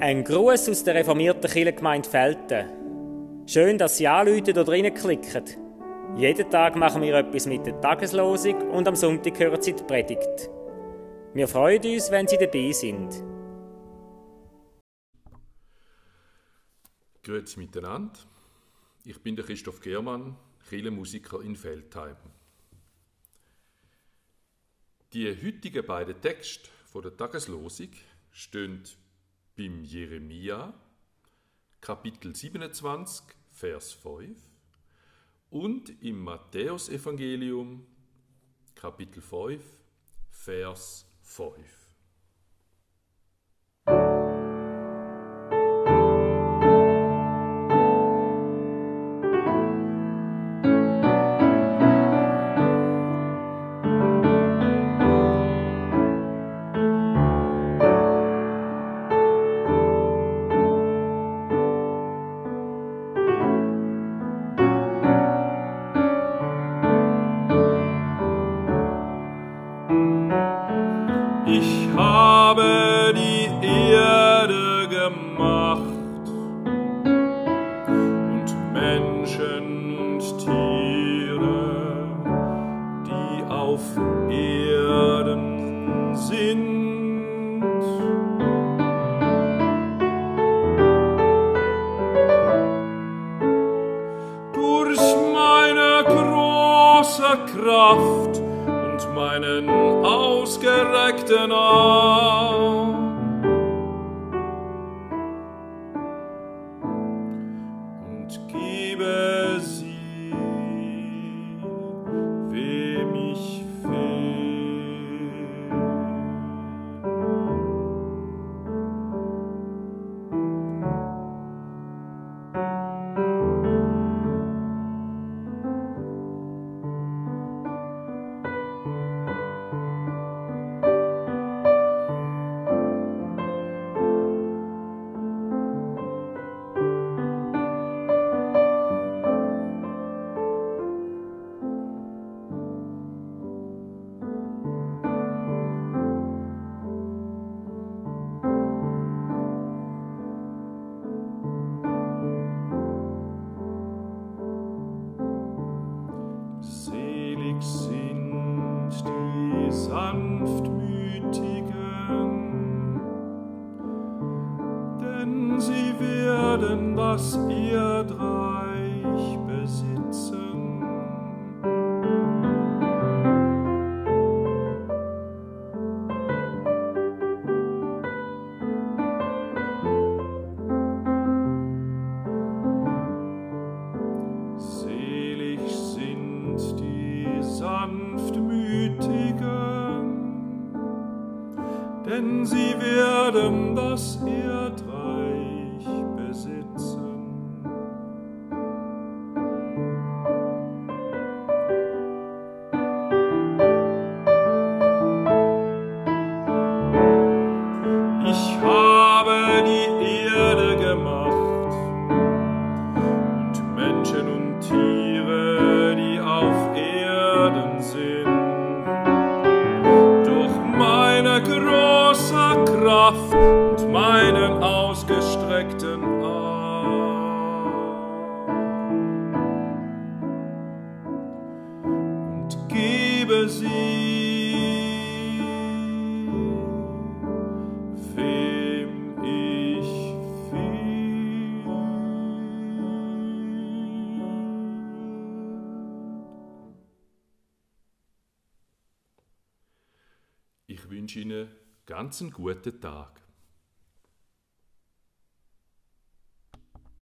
Ein Gruß aus der reformierten Kirchengemeinde Felten. Schön, dass Sie anrufen oder reinklicken. Jeden Tag machen wir etwas mit der Tageslosung und am Sonntag hören Sie die Predigt. Wir freuen uns, wenn Sie dabei sind. Grüezi miteinander. Ich bin der Christoph Germann, Kirchenmusiker in Feldheim. Die heutigen beiden Texte von der Tageslosung stehen beim Jeremia, Kapitel 27, Vers 5 und im Matthäusevangelium, Kapitel 5, Vers 5. Durch meine große Kraft und meinen ausgereckten Arm. Sanftmütigen, denn sie werden das Erdreich denn sie werden das Erdreich besitzen. Ich habe die Erde gemacht und Menschen und Tiere, die auf Erden sind. Ausgestreckten Arm. Und gebe sie, wem ich fiel. Ich wünsche Ihnen ganz einen guten Tag.